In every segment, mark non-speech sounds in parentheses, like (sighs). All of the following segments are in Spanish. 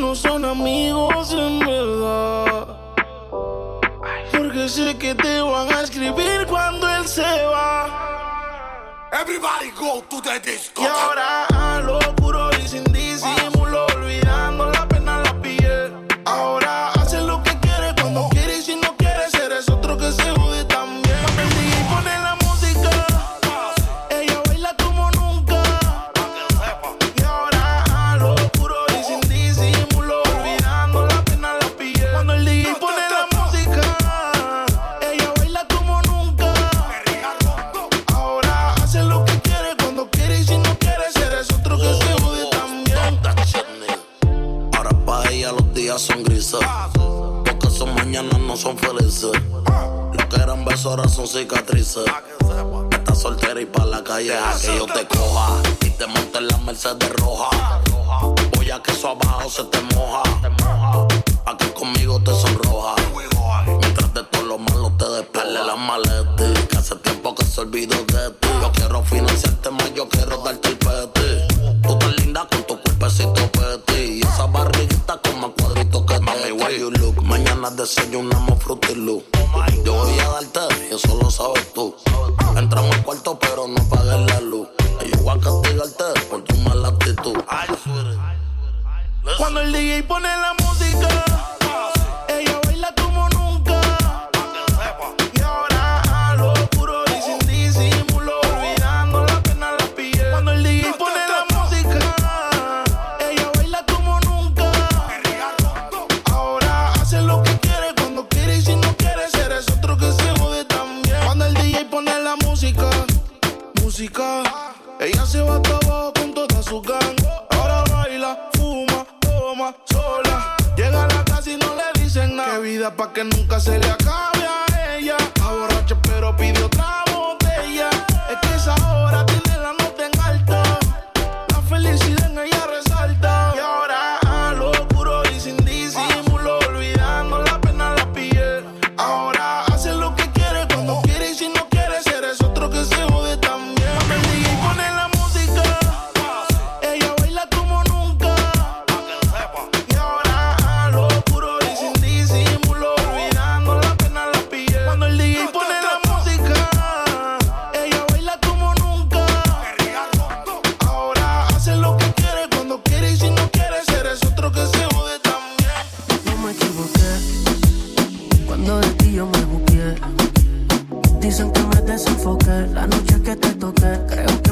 No son amigos en verdad. Porque sé que te van a escribir cuando él se va. Everybody go to the disco. Y ahora a lo besos ahora son cicatrices. Estás soltera y pa' la calle a que yo te coja. Y te monte en la Mercedes roja. Voy a que eso abajo se te moja. Pa' que conmigo te sonroja. Mientras de todo lo malo te despeles las maletas. Que hace tiempo que se olvidó de ti. Yo quiero financiarte más, yo quiero darte el peti. Tú tan linda con tu cuerpecito peti. Y esa barriguita con más cuadritos que Mami, where you look. Mañana desayunamos Fruity Loop. Yo voy a darte, y eso lo sabes tú. Entramos al cuarto, pero no pagues la luz. Y yo voy a castigarte por tu mala actitud. Cuando el DJ pone la noche que te toqué. Creo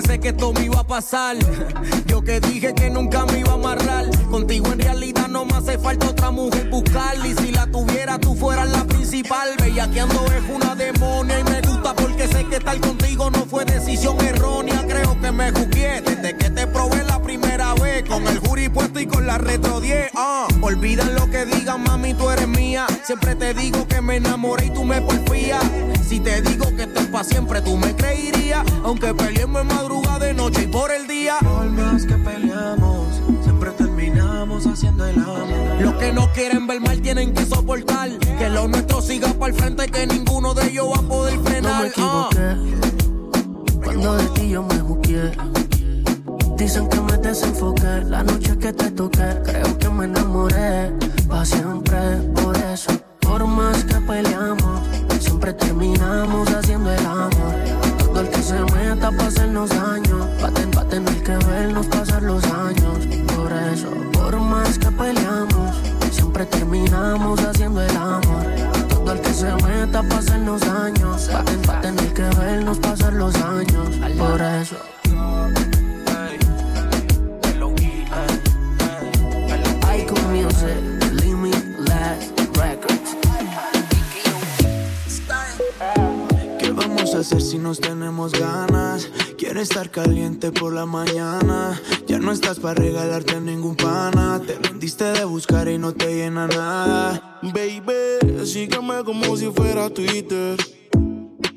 pensé que esto me iba a pasar. (laughs) Yo que dije que nunca me iba a amarrar. Contigo en realidad no me hace falta otra mujer buscar. Y si la tuviera, tú fueras la principal. Bellaqueando es una demonia y me gusta porque sé que estar contigo no fue decisión errónea. Creo que me jugué desde que te probé la primera vez. Con el jury puesto y con la retro 10. Ah, olvidan lo que digan, mami, tú eres mía. Siempre te digo que me enamoré y tú me porfías. Si te digo que pa' siempre, tú me creerías. Aunque peleemos en madrugada, de noche y por el día. Más que peleamos, siempre terminamos haciendo el amor. Los que no quieren ver mal tienen que soportar. Que lo nuestro siga para el frente, que ninguno de ellos va a poder No me frenar. Ah. equivoqué cuando de ti yo me busqué. Dicen que me desenfoqué la noche que te toqué. Creo que me enamoré pa' siempre. Por eso, se meta pa' hacernos daño va a, ten- va a tener que vernos pasar los años. Por eso, por más que peleamos, siempre terminamos haciendo el amor. Todo el que se meta pa' hacernos daños. Va a tener que vernos pasar los años. Por eso. Si nos tenemos ganas? Quiero estar caliente por la mañana. Ya no estás para regalarte ningún pana. Te rendiste de buscar y no te llena nada. Baby, sígueme como si fuera Twitter.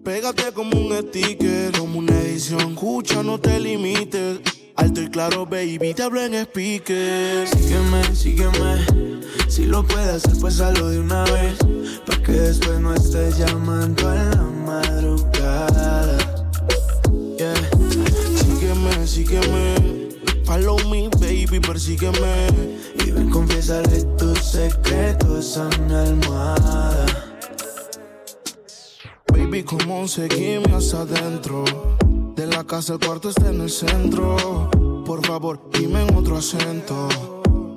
Pégate como un sticker, como una edición. Escucha, no te limites. Alto y claro, baby, te hablo en speaker. Sígueme, sígueme. Si lo puedes hacer, pues hazlo de una vez. Pa' que después no estés llamando a la madrugada. Yeah. Sígueme, sígueme. Follow me, baby, persígueme. Y ven, confiésale tus secretos a mi almohada. Baby, como seguime hasta adentro. De la casa el cuarto está en el centro. Por favor, dime en otro acento.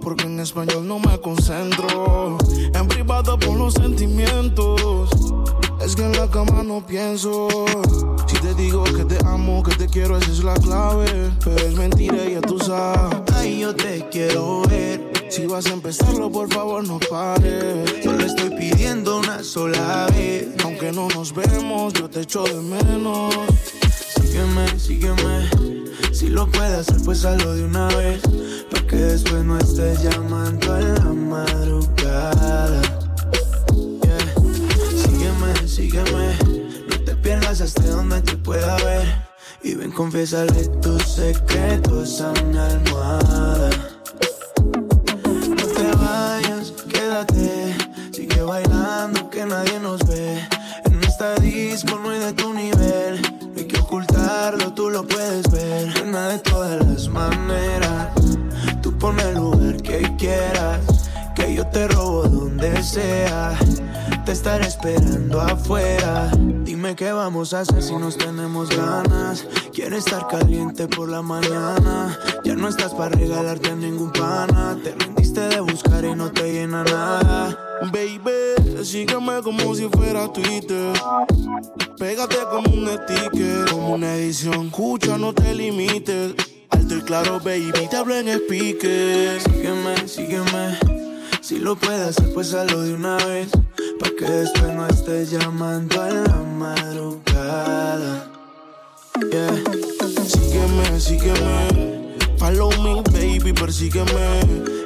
Porque en español no me concentro. En privado por los sentimientos. Es que en la cama no pienso. Si te digo que te amo, que te quiero, esa es la clave. Pero es mentira, ya tú sabes. Ay, yo te quiero ver. Si vas a empezarlo, por favor, no pares. Solo estoy pidiendo una sola vez. Aunque no nos vemos, yo te echo de menos. Sígueme, sígueme. Si lo puedes hacer, pues hazlo de una vez. Pa' que después no estés llamando a la madrugada. Yeah. Sígueme, sígueme. No te pierdas hasta donde te pueda ver. Y ven, confiésale tus secretos a mi almohada. No te vayas, quédate. Sigue bailando que nadie nos ve. En esta disco no hay de tu tú lo puedes ver. Nena de todas las maneras. Tú pon el lugar que quieras. Que yo te robo donde sea. Te estaré esperando afuera. Dime qué vamos a hacer si nos tenemos ganas. Quiero estar caliente por la mañana. Ya no estás para regalarte a ningún pana. Te rendiste de buscar y no te llena nada. Baby, sígueme como si fuera Twitter. Pégate como un sticker, como una edición. Escucha, no te limites. Alto y claro, baby, te hablo en speaker. Sígueme, sígueme. Si lo puedes pues hazlo de una vez. Pa' que después no estés llamando a la madrugada. Yeah. Sígueme, sígueme. Follow me, baby, persígueme.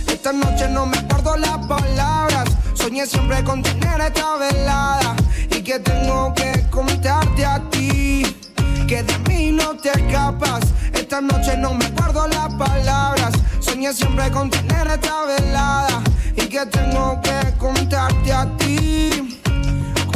Esta noche no me acuerdo las palabras. Soñé siempre con tener esta velada y que tengo que contarte a ti que de mí no te escapas. Esta noche no me acuerdo las palabras. Soñé siempre con tener esta velada y que tengo que contarte a ti.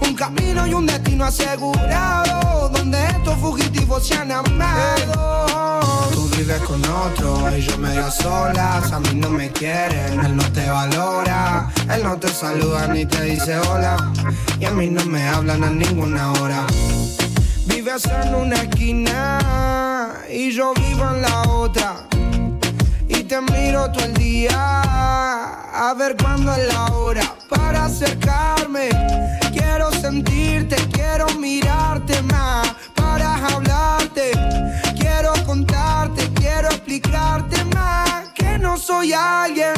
Un camino y un destino asegurado. Donde estos fugitivos se han amado. Tú vives con otro y yo medio solas. A mí no me quieren, él no te valora. Él no te saluda ni te dice hola. Y a mí no me hablan a ninguna hora. Vives en una esquina y yo vivo en la otra. Te miro todo el día a ver cuándo es la hora para acercarme. Quiero sentirte, quiero mirarte más para hablarte. Quiero contarte, quiero explicarte más que no soy alguien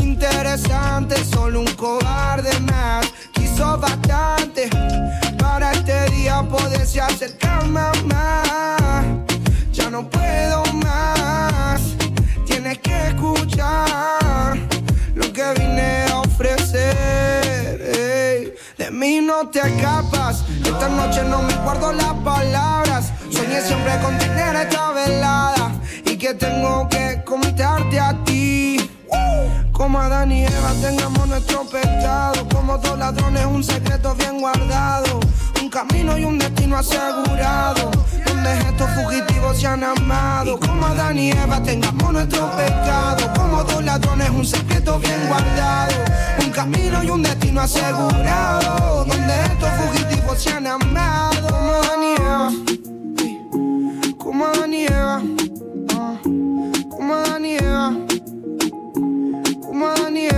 interesante, solo un cobarde más. Quiso bastante para este día poderse acercarme más. Ya no puedo más, tienes que escuchar lo que vine a ofrecer. De mí no te escapas, esta noche no me guardo las palabras. Soñé siempre con tener esta velada y que tengo que contarte a ti. Como Adán y Eva tengamos nuestro pecado, como dos ladrones un secreto bien guardado un camino y un destino asegurado. Donde estos fugitivos se han amado. Como Adán y tengamos nuestro pecado. Como dos ladrones, un secreto bien guardado. Un camino y un destino asegurado. Donde estos fugitivos se han amado. Como Adán y Como Adán y Como Adán y Como Adán y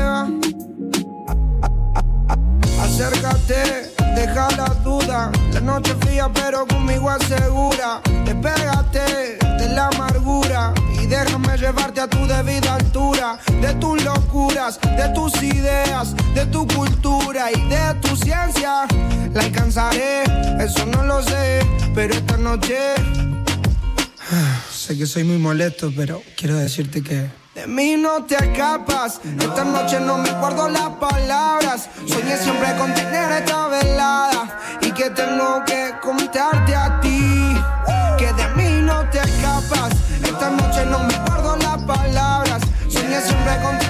Acércate deja las dudas. La noche fría, pero conmigo asegura. Despégate de la amargura y déjame llevarte a tu debida altura. De tus locuras, de tus ideas, de tu cultura y de tu ciencia. La alcanzaré, eso no lo sé, pero esta noche. (sighs) Sé que soy muy molesto, pero quiero decirte que de mí no te escapas, no. esta noche no me guardo las palabras. Yeah. Soñé siempre con tener esta velada y que tengo que contarte a ti. Que de mí no te escapas, no. esta noche no me guardo las palabras. Soñé siempre con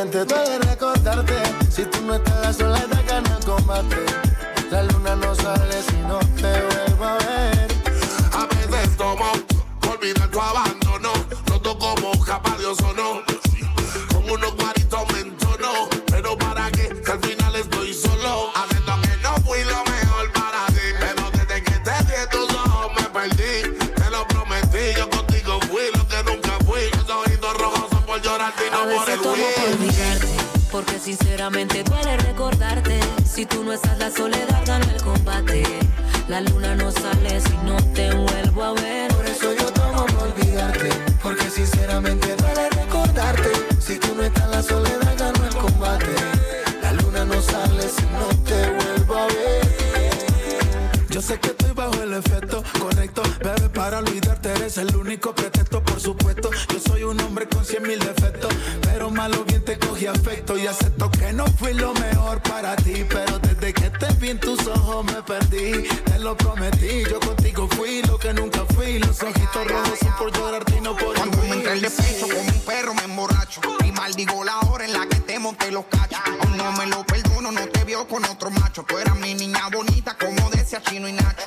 realmente tú eres. Por llorarte y no por Cuando me entré el pecho como un perro me emborracho. Y maldigo la hora en la que te monté los cachos, aún no me lo perdono, no te vio con otro macho, tú eras mi niña bonita como decía Chino y Nacho,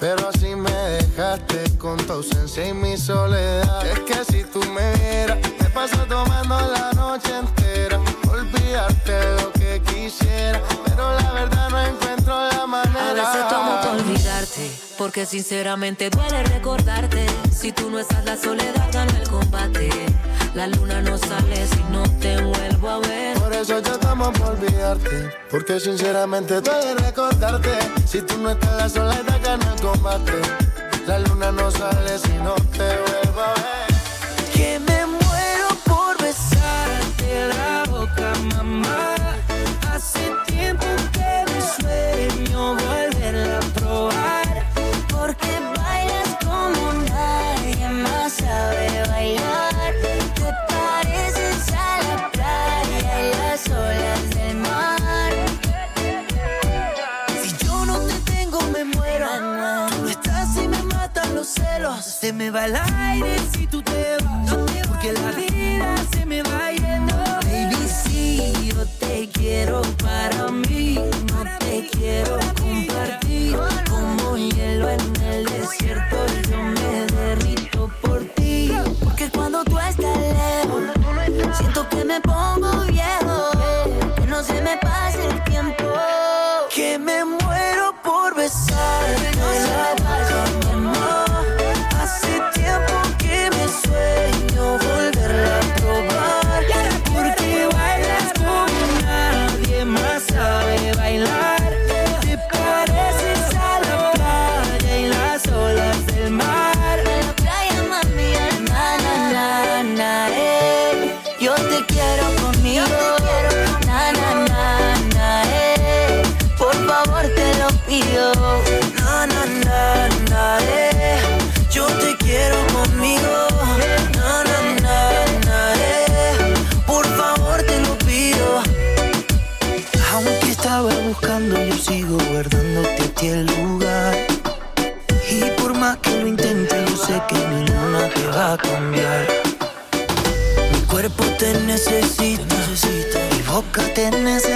Pero así me dejaste con tu ausencia y mi soledad. Es que si tú me vieras, te paso tomando la noche entera. Olvidarte lo que quisiera, pero la verdad no encuentro la manera. A veces tomo por olvidarte, porque sinceramente duele recordarte. Si tú no estás, la soledad gana el combate. La luna no sale si no te vuelvo a ver. Por eso yo tomo por olvidarte. Porque sinceramente duele recordarte. Si tú no estás, la soledad gana el combate. La luna no sale si no te vuelvo a ver.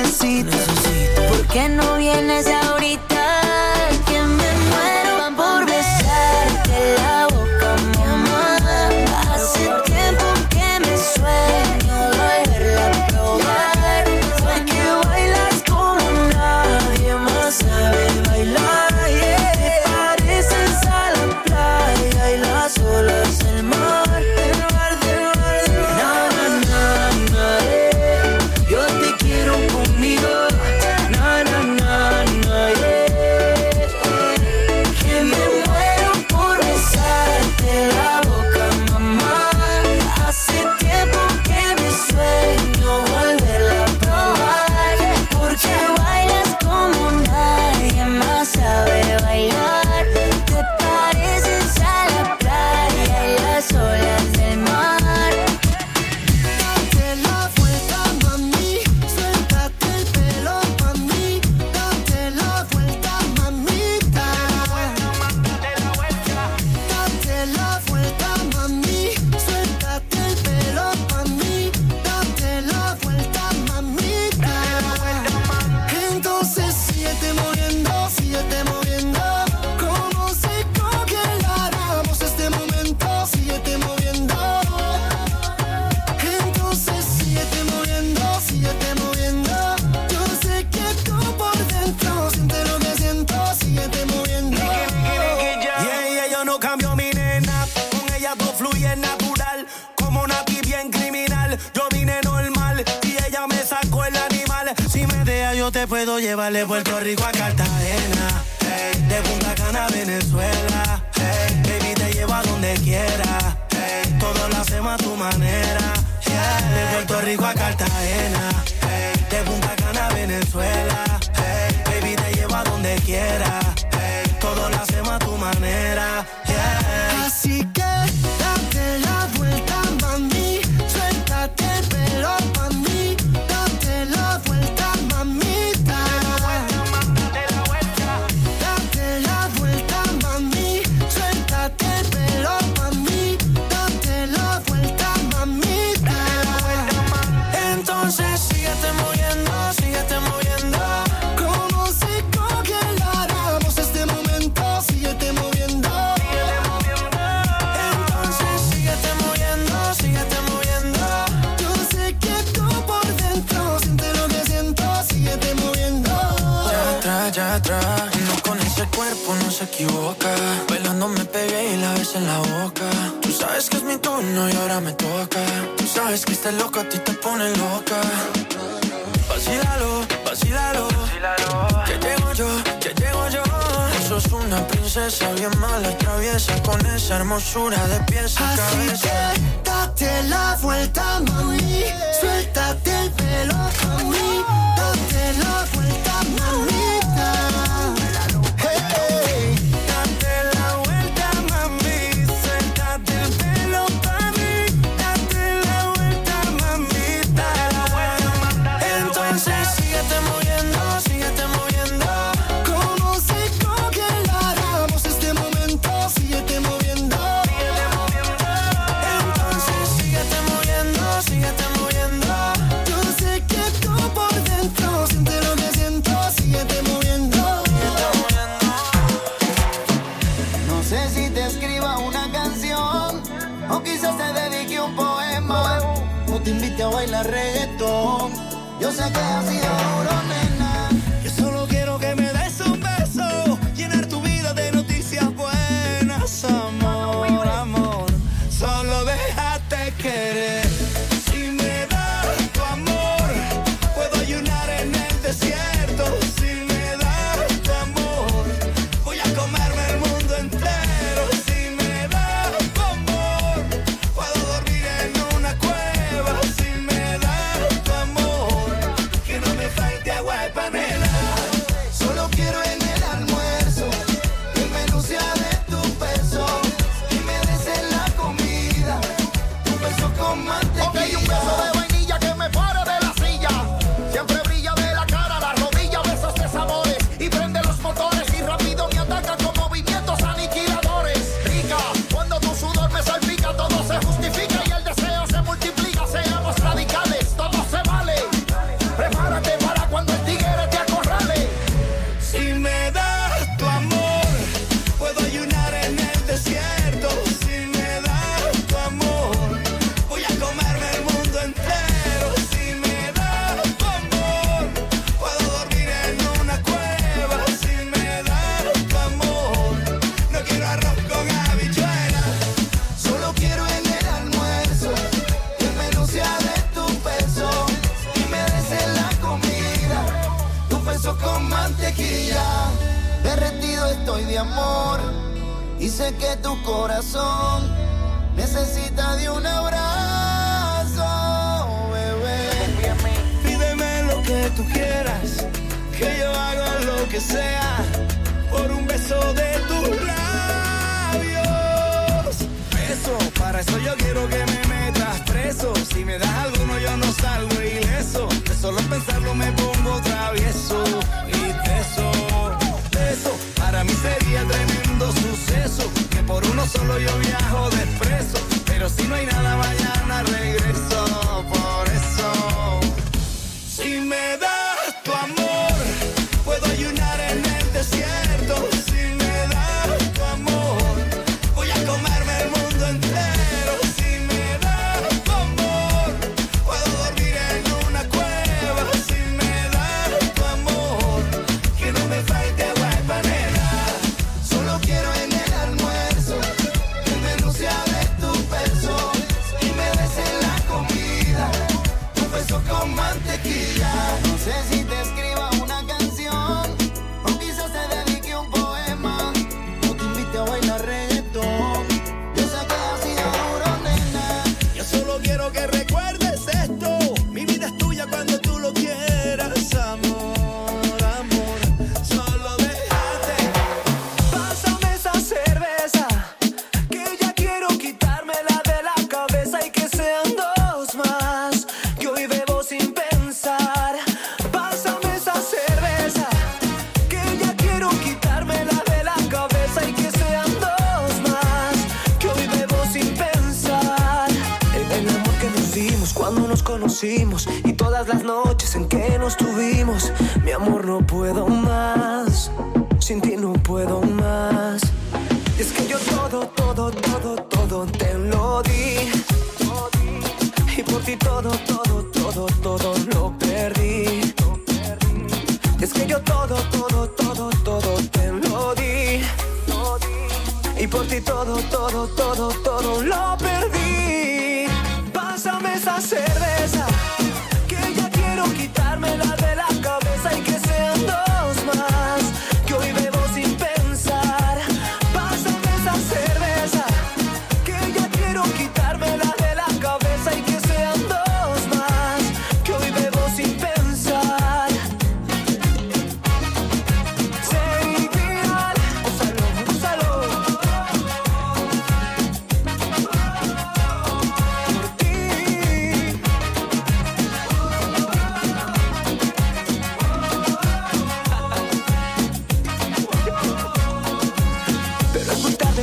Necesita. ¿Por qué no vienes ahorita? te puedo llevar de Puerto Rico a Cartagena, de Punta Cana a Venezuela, hey, baby te llevo a donde quiera, hey, todo lo hacemos a tu manera, de Puerto Rico a Cartagena, de Punta Cana a Venezuela, baby te llevo a donde quiera, todo lo hacemos a tu manera, así que equivoca. Bailando me pegué y la ves en la boca. Tú sabes que es mi turno y ahora me toca. Tú sabes que este loco a ti te pone loca. Vacílalo, vacílalo. Que llego yo, que llego yo. Tú sos una princesa bien mala, traviesa. Con esa hermosura de pies a Así. Que date la vuelta, mami. Suéltate el pelo, mami.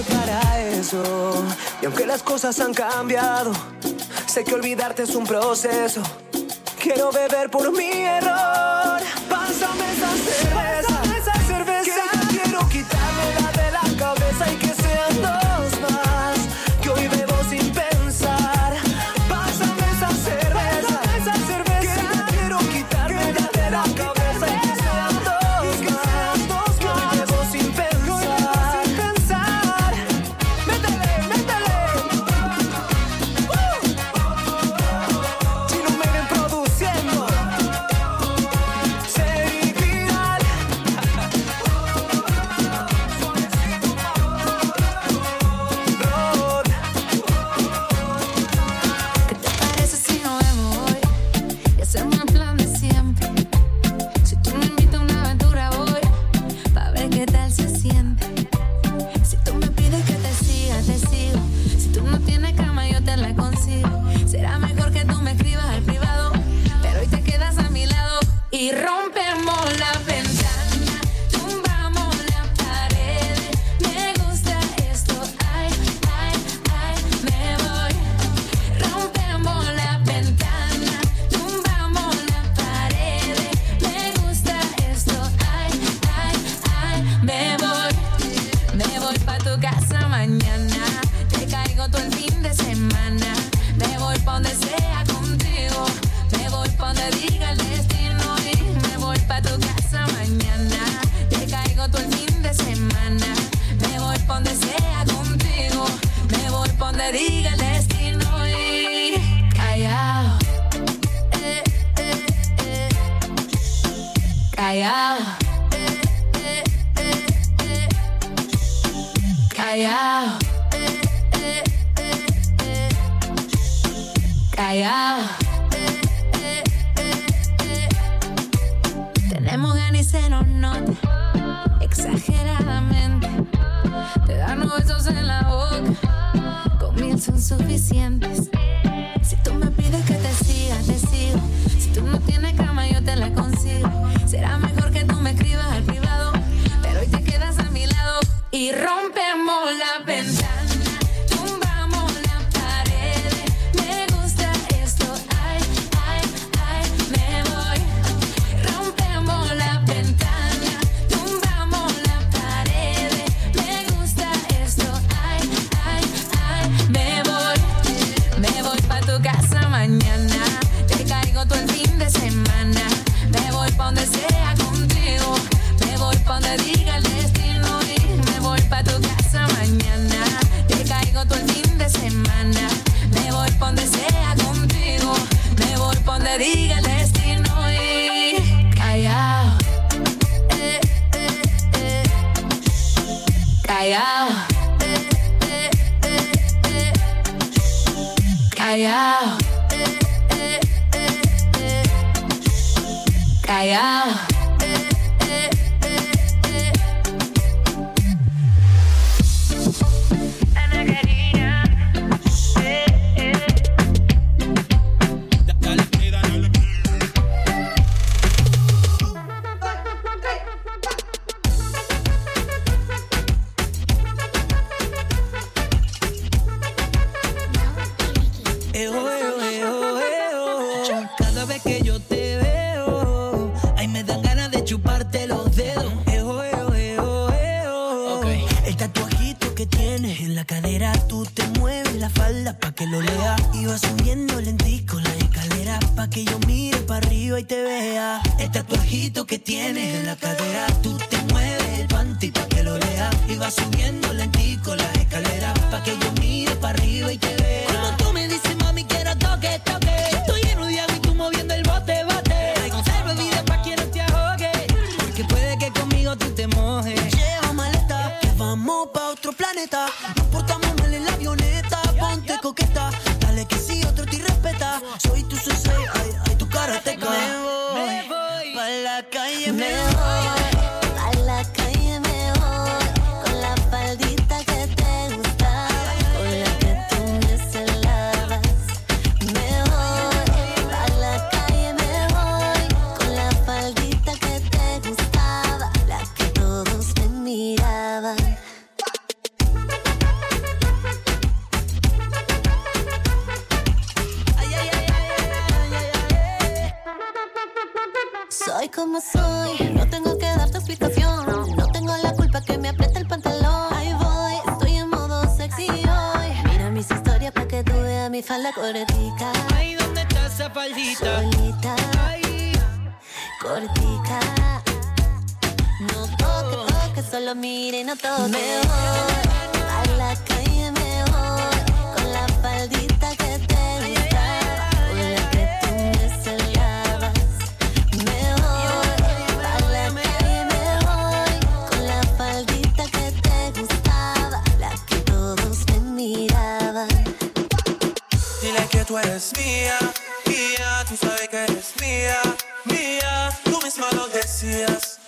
para eso. Y aunque las cosas han cambiado, sé que olvidarte es un proceso. Quiero beber por mi error. up and down. Soy como soy, no tengo que darte explicación. No tengo la culpa que me aprieta el pantalón. Ahí voy, estoy en modo sexy hoy. Mira mis historias para que tú veas mi falda cortica. Ay, ¿dónde está esa faldita? Solita, cortica. No toque, toque, solo mire, no toque. Me voy eres mía, mía, tú sabes que eres mía, mía, tú misma lo decías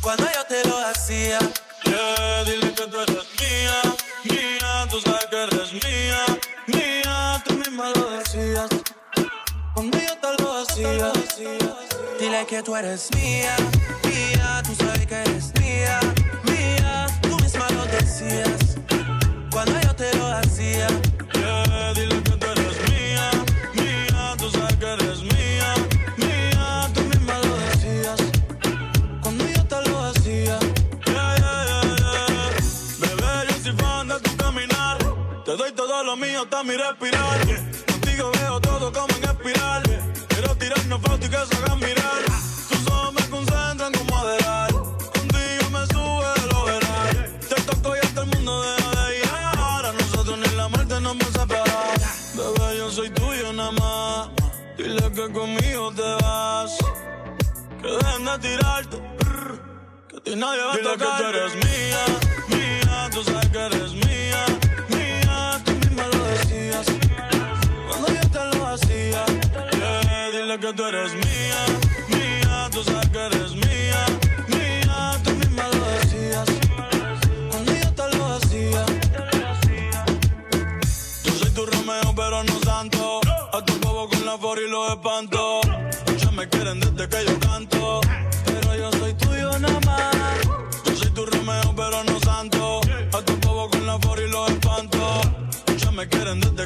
cuando yo te lo hacía. Yeah, dile que tú eres mía, mía, tú sabes que eres mía, mía, tú misma lo decías cuando yo te lo hacía. Dile que tú eres mía, mía, tú sabes que eres mía, mía, tú misma lo decías cuando yo te lo hacía. Yeah, dile que mío hasta mi respirar. Contigo veo todo como en espiral. Quiero tirarnos fotos y que se hagan mirar. Tus ojos me concentran como adelar. Contigo me sube el overall. Te toco y hasta el mundo deja de ir. A nosotros ni la muerte nos va a separar. Bebé, yo soy tuyo nada más. Dile que conmigo te vas. Que dejen de tirarte. brr, Que a ti nadie va a tocar. que tú eres mía, mía. Tú sabes que eres mía. Dile que tú eres mía, mía. Tú sabes que eres mía, mía. Tú misma lo decías. Cuando yo te lo hacía. Yo soy tu Romeo, pero no santo. A tu bobo con la for y los espanto. Muchos me quieren desde que yo canto. Pero yo soy tuyo nada más. Yo soy tu Romeo, pero no santo. A tu bobo con la for y los espanto. Muchos me quieren desde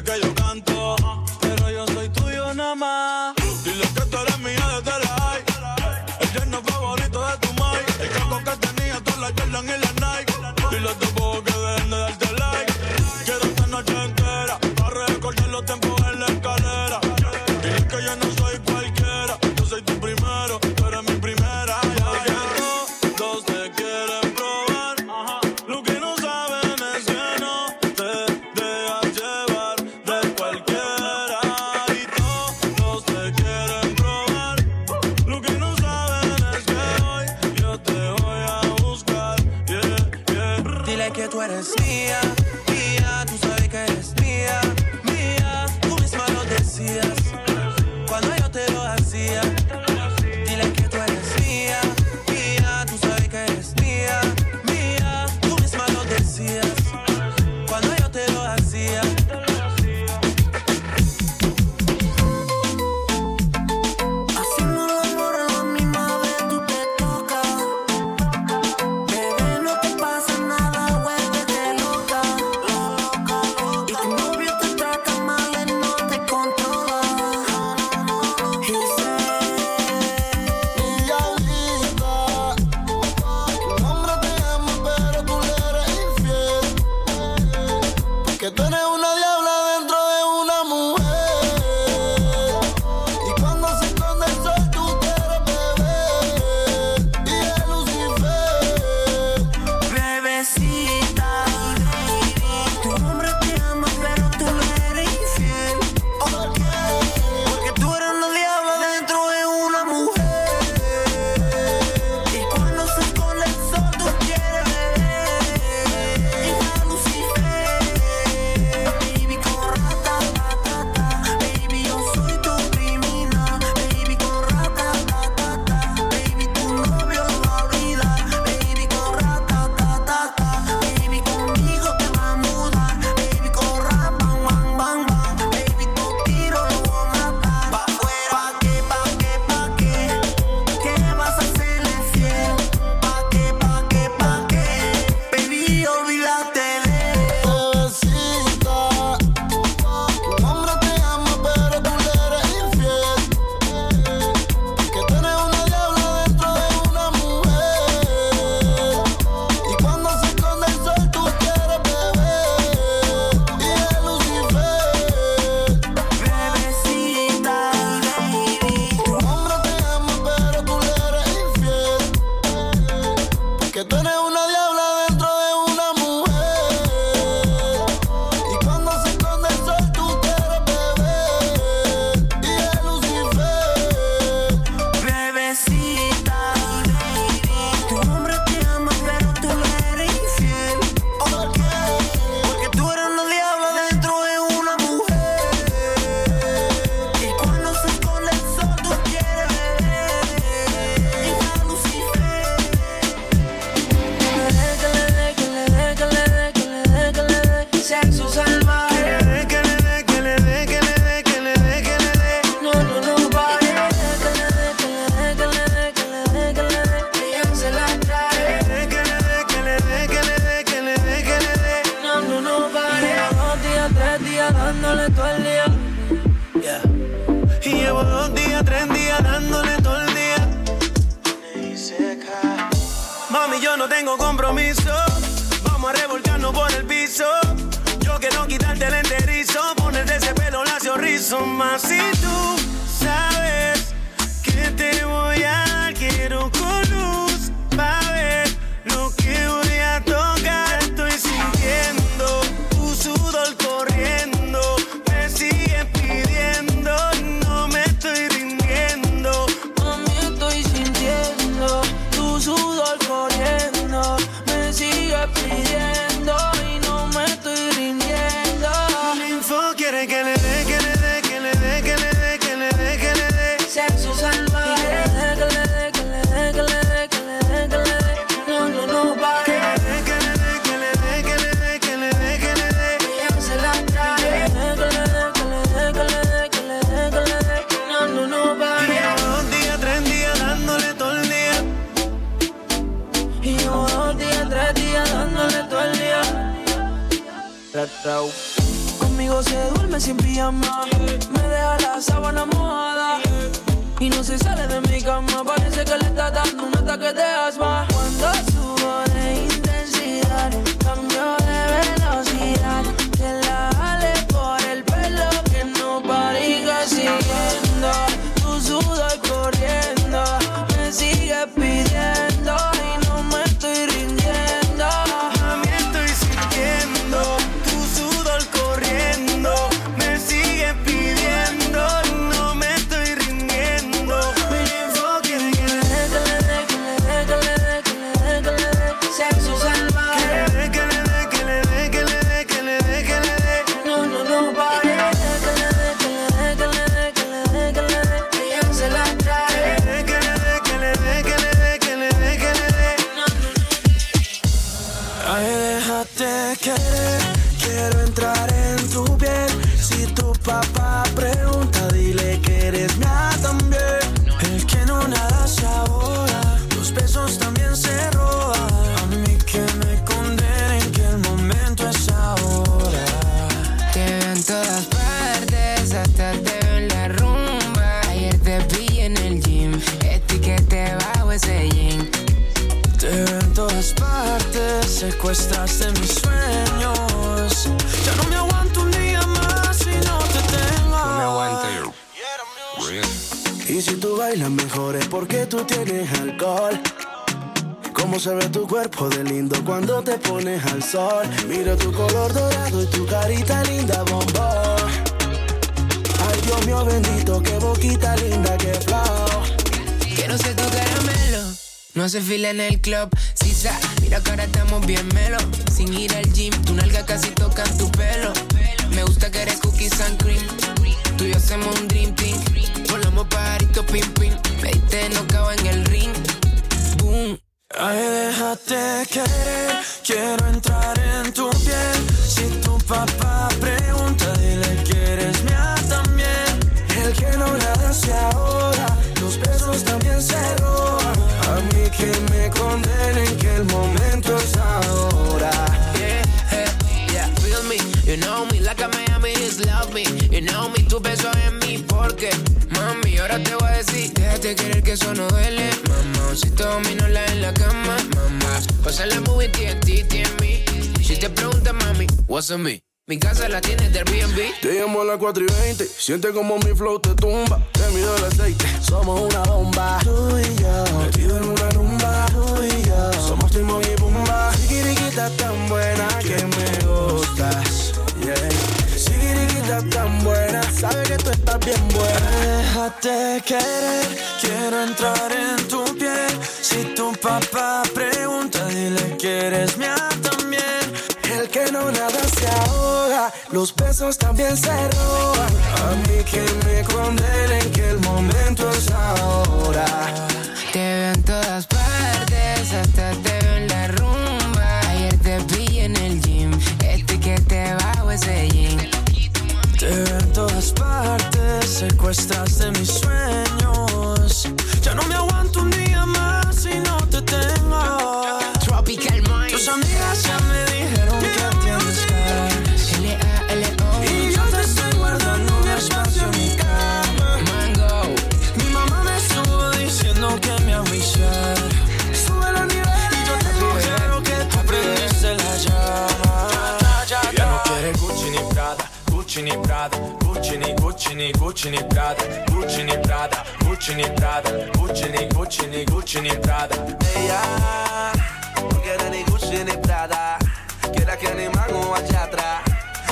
making it Me deja la sábana mojada. Y no se sale de mi cama. Parece que le está dando un ataque de asma. Cuerpo de lindo cuando te pones al sol. Mira tu color dorado y tu carita linda, bombón. Ay, Dios mío bendito, qué boquita linda, qué flow. Quiero ser tu caramelo. No hace fila en el club, sa, Mira que ahora estamos bien melo. Sin ir al gym, tu nalga casi toca tu pelo. Me gusta que eres cookies and cream. Tú y yo hacemos un dream team. Volamos pajarito pim pim. Me diste no en el ring. Ay, déjate querer, quiero entrar en tu piel. Si tu papá pregunta, dile que eres mía también. El que no nada se ahora, los besos también se roban. A mí que me condenen que el momento es ahora. Yeah, yeah, feel me, you know me, like a Miami just love me. You know me, tu beso en mí, porque te voy a decir, déjate querer que eso no duele, mamá. Si todo la en la cama, mamá. Pasa la movie, TNT, mí. Si te preguntas, mami, what's on me? Mi casa la tienes del Airbnb. Te llamo a las 4 y 20. Siente como mi flow te tumba. Te mido el aceite. Somos una bomba. Tú y yo. Metido en una rumba. Tú y yo. Somos Timon y Pumba. Sigiriquita tan buena que me gustas. Yeah. Sigiriquita tan buena. Sabe que tú estás bien buena. Déjate querer. Quiero entrar en tu piel. Si tu papá pregunta, dile que eres mía también que no nada se ahoga, los besos también se roban. A mí que me condenen que el momento es ahora. Te veo en todas partes, hasta te veo en la rumba. Ayer te vi en el gym, este que te bajo ese jean. Te veo en todas partes, secuestraste mis sueños. Ya no me aguanto un día más si no Prada, Gucci ni Gucci ni Gucci ni Prada, Gucci ni Prada, Gucci ni Prada, Gucci ni Gucci ni Gucci ni Prada. Ella no quiere ni Gucci ni Prada, quiere que ni mango allá atrás,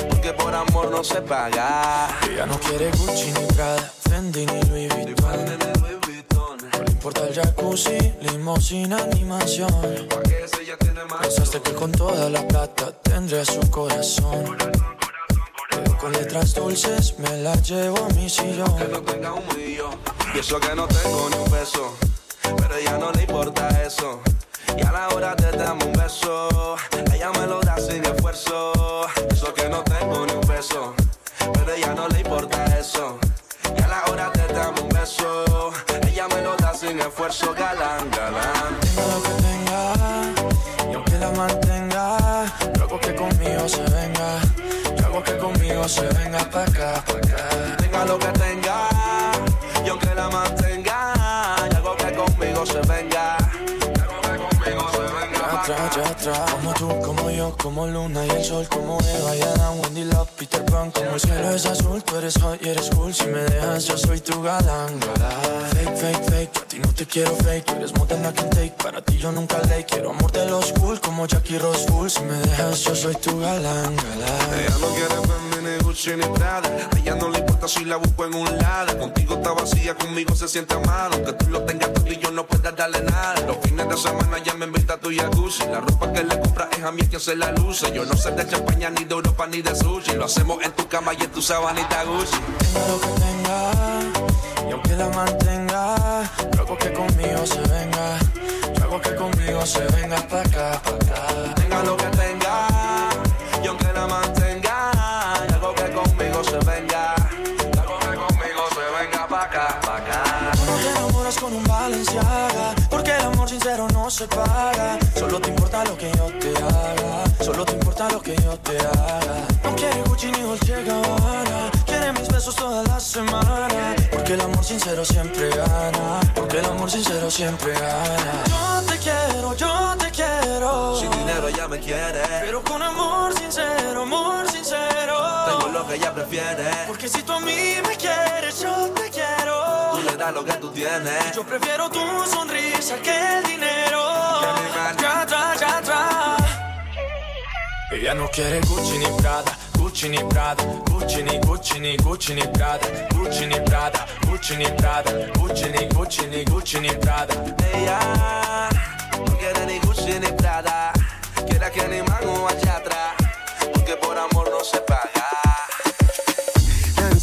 porque por amor no se paga. Ella no quiere Gucci ni Prada, Fendi ni Louis Vuitton. Importa el jacuzzi, limosina ni mansión. Pensaste que con toda la plata tendría su corazón. Con letras dulces me la llevo a mi sillón. Que no tenga un millón. Y eso que no tengo ni un peso. Pero ya no le importa eso. Y a la hora te damos un beso. Ella me lo da sin esfuerzo. Eso que no tengo ni un peso. Pero ella no le importa eso. Y a la hora te damos un beso. Ella me lo da sin esfuerzo. Galán, galán. Como Luna y el sol, como Eva y Adam, Wendy Love, Como el cielo es azul, tú eres hot y eres cool. Si me dejas, yo soy tu galán. Fake, fake, fake, a ti no te quiero fake. Tú eres more than I can take, para ti yo nunca le quiero amor de los cool, como Jackie Rose Full. Si me dejas, yo soy tu galán, galán. Ella no quiere Fendi ni Gucci ni Prada. A ella no le importa si la busco en un lado. Contigo está vacía, conmigo se siente amado. Que tú lo tengas todo y yo no pueda darle nada. Los fines de semana ya me invita a tu jacuzzi. La ropa que le compra es a mí quien se la luce. Yo no sé de champaña, ni de Europa, ni de sushi. Lo hacemos en tu cama y en tu sabanita Gucci. Tenga lo que tenga, y aunque la mantenga, luego que conmigo se venga. Hago que conmigo se venga pa' acá, pa' acá. Tenga lo que tenga, y aunque la mantenga, hago que conmigo se venga. Hago que conmigo se venga pa' acá, pa' acá. No te enamoras con un Valenciaga sincero no se paga. Solo te importa lo que yo te haga. Solo te importa lo que yo te haga. No quiere Gucci ni Dolce Gabbana. Quiere mis besos toda la semana. Porque el amor sincero siempre gana. Porque el amor sincero siempre gana. Yo te quiero, yo te quiero. Sin dinero ya me quiere. Pero con amor sincero, amor sincero. Tengo lo que ella prefiere. Porque si tú a mí me quieres, yo te quiero. Tú le das lo que tú tienes. Yo prefiero tu sonrisa que el dinero. Ya ya atrás. Ella no quiere Gucci ni Prada, Gucci ni Prada, Gucci ni Gucci ni Gucci ni Prada, Gucci ni Prada, Gucci ni Prada, Gucci ni Gucci ni Gucci ni Prada. Ella no quiere ni Gucci ni Prada. Quiere que ni mango allá atrás. Porque por amor no se paga.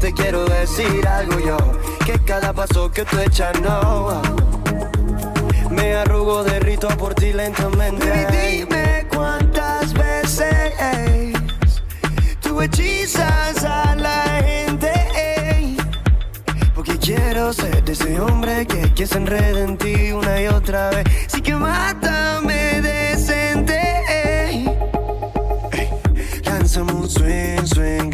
Te quiero decir algo yo, que cada paso que tú echas no. Me arrugo, derrito por ti lentamente. Baby, dime cuántas veces tú hechizas a la gente. Porque quiero ser de ese hombre que, que se enreda en ti una y otra vez. Sí que mátame decente. ey. Ey. Lánzame un swing, swing,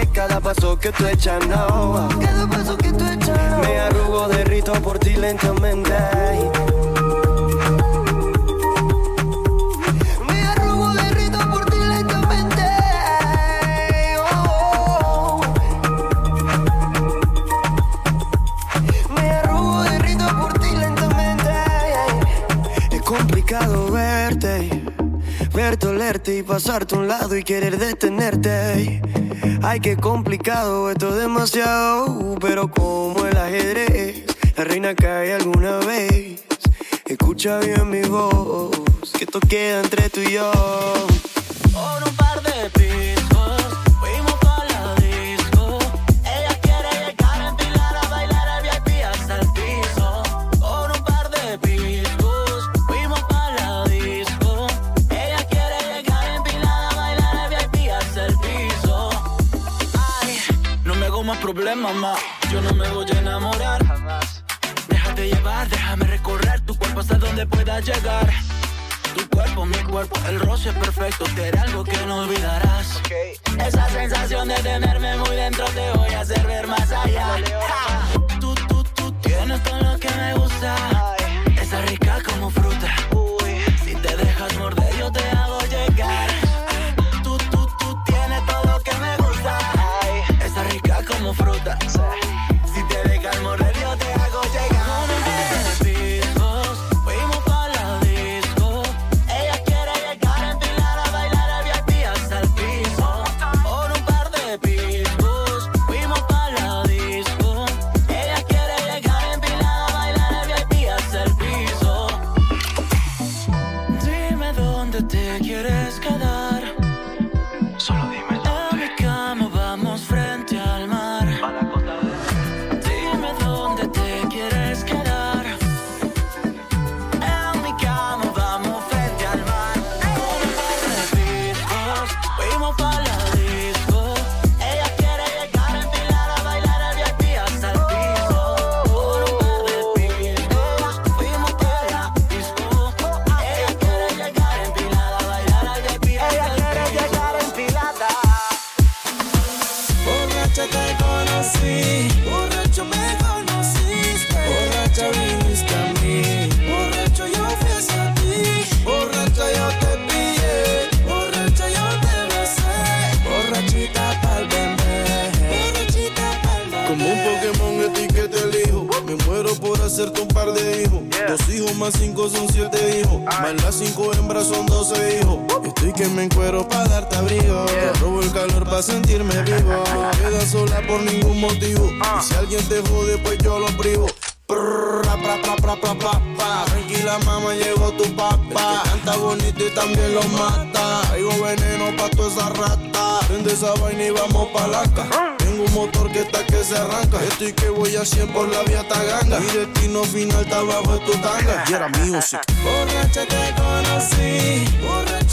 que cada paso que tú echas no. Cada paso que tú echas Me arrugo, derrito por ti lentamente. Me arrugo, derrito por ti lentamente. Oh. Me arrugo, derrito por ti lentamente. Es complicado verte, verte, olerte y pasarte a un lado y querer detenerte. Ay, qué complicado, esto es demasiado. Pero como el ajedrez, la reina cae alguna vez. Escucha bien mi voz, que esto queda entre tú y yo. Por un par de piscos, hago más. Yo no me voy a enamorar. Déjate llevar, déjame recorrer tu cuerpo hasta donde puedas llegar. Tu cuerpo, mi cuerpo, el roce es perfecto, te haré algo que no olvidarás. Esa sensación de tenerme muy dentro te voy a hacer ver más allá. Ja. Tú, tú, tú tienes todo lo que me gusta. Esa rica como fruta. Pra, pra, pa. Tranquila, mamá, llegó tu papá. El que bonito y también lo mata. Traigo veneno pa' toda esa rata. Prende esa vaina y vamos pa' la Tengo un motor que está que se arranca. Estoy que voy a 100 por la vía Taganga. Mi destino final está abajo de tu tanga. Y era music. Borracha te conocí, borracho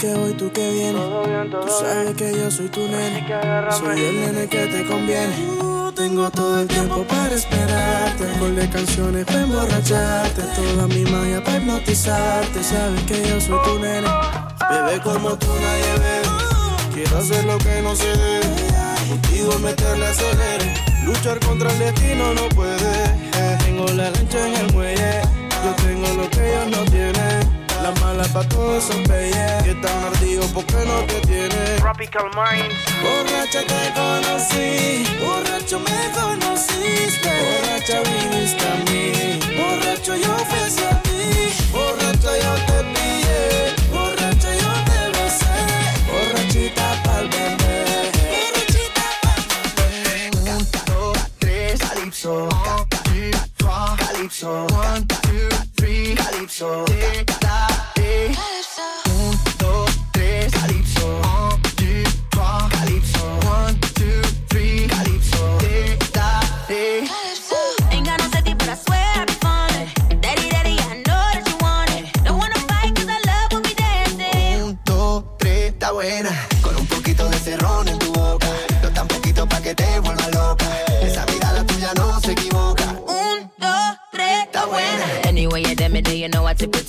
que voy, tú que vienes, tú sabes que yo soy tu nene, soy el nene que te conviene. Tengo todo el tiempo para esperarte, de canciones para emborracharte, toda mi magia para hipnotizarte, sabes que yo soy tu nene. Bebé como tú nadie ve. Quiero hacer lo que no se debe. Contigo meterle acelere. Luchar contra el destino no puede. Tengo la lancha en el muelle, yo tengo lo que ellos no tienen. Las malas pa' todos son bellas. Que están ardidos porque no te tienen. Tropical Mind. Borracha te conocí, borracho me conociste. Borracha viniste a mí, borracho yo fui hacia ti. Borracha yo te pillé, borracha yo te besé. Borrachita pa'l bebé. Borrachita pa'l bebé. Un, dos, tres, calipso. Calipso. so. Tick tock, tick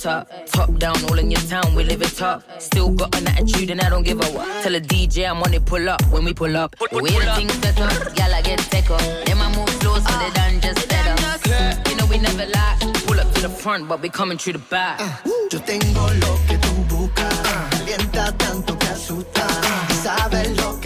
know it top. Top down, all in your town, we live it top. Still got an attitude and I don't give a what. Tell a DJ I'm on it, pull up when we pull up. The way the things set up, y'all I get take up. Then I move slow, so they done just better. You know we never lie. Pull up to the front, but we coming through the back. Uh, yo tengo lo que tú buscas. Calienta tanto que asusta. Sabes lo que te gusta.